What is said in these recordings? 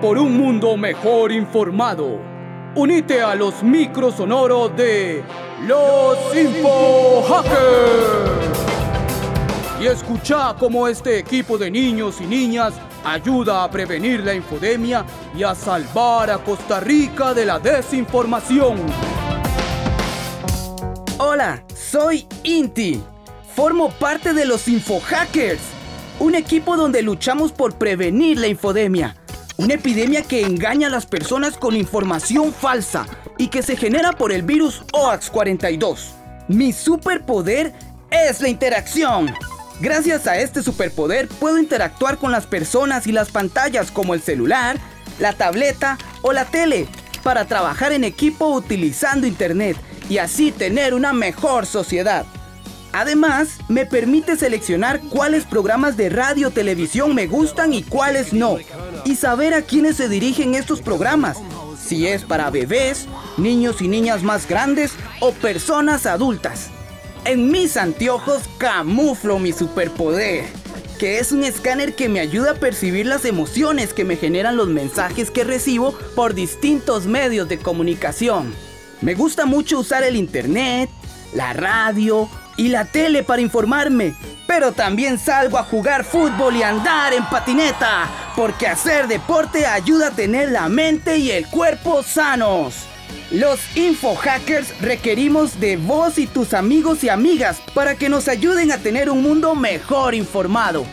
por un mundo mejor informado. Unite a los microsonoros de los Info Hackers. Y escucha cómo este equipo de niños y niñas ayuda a prevenir la infodemia y a salvar a Costa Rica de la desinformación. Hola, soy Inti. Formo parte de los InfoHackers, un equipo donde luchamos por prevenir la infodemia, una epidemia que engaña a las personas con información falsa y que se genera por el virus OAX42. Mi superpoder es la interacción. Gracias a este superpoder puedo interactuar con las personas y las pantallas como el celular, la tableta o la tele para trabajar en equipo utilizando internet y así tener una mejor sociedad. Además, me permite seleccionar cuáles programas de radio televisión me gustan y cuáles no, y saber a quiénes se dirigen estos programas, si es para bebés, niños y niñas más grandes o personas adultas. En mis anteojos camuflo mi superpoder, que es un escáner que me ayuda a percibir las emociones que me generan los mensajes que recibo por distintos medios de comunicación. Me gusta mucho usar el internet, la radio y la tele para informarme, pero también salgo a jugar fútbol y andar en patineta, porque hacer deporte ayuda a tener la mente y el cuerpo sanos. Los InfoHackers requerimos de vos y tus amigos y amigas para que nos ayuden a tener un mundo mejor informado.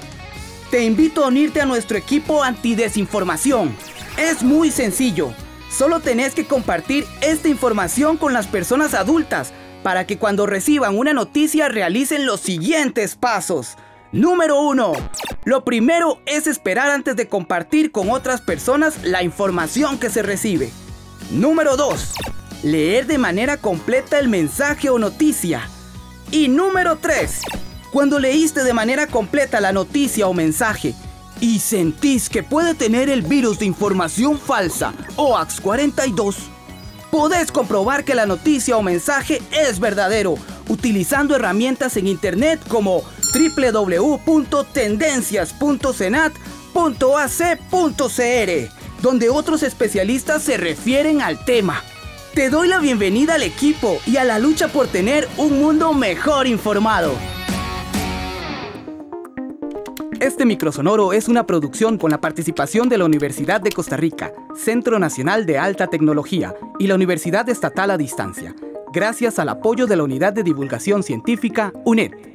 Te invito a unirte a nuestro equipo antidesinformación. Es muy sencillo. Solo tenés que compartir esta información con las personas adultas para que cuando reciban una noticia realicen los siguientes pasos. Número 1. Lo primero es esperar antes de compartir con otras personas la información que se recibe. Número 2. Leer de manera completa el mensaje o noticia. Y número 3. Cuando leíste de manera completa la noticia o mensaje y sentís que puede tener el virus de información falsa OAX42, podés comprobar que la noticia o mensaje es verdadero utilizando herramientas en internet como www.tendencias.senat.ac.cr donde otros especialistas se refieren al tema. Te doy la bienvenida al equipo y a la lucha por tener un mundo mejor informado. Este microsonoro es una producción con la participación de la Universidad de Costa Rica, Centro Nacional de Alta Tecnología y la Universidad Estatal a Distancia, gracias al apoyo de la Unidad de Divulgación Científica UNED.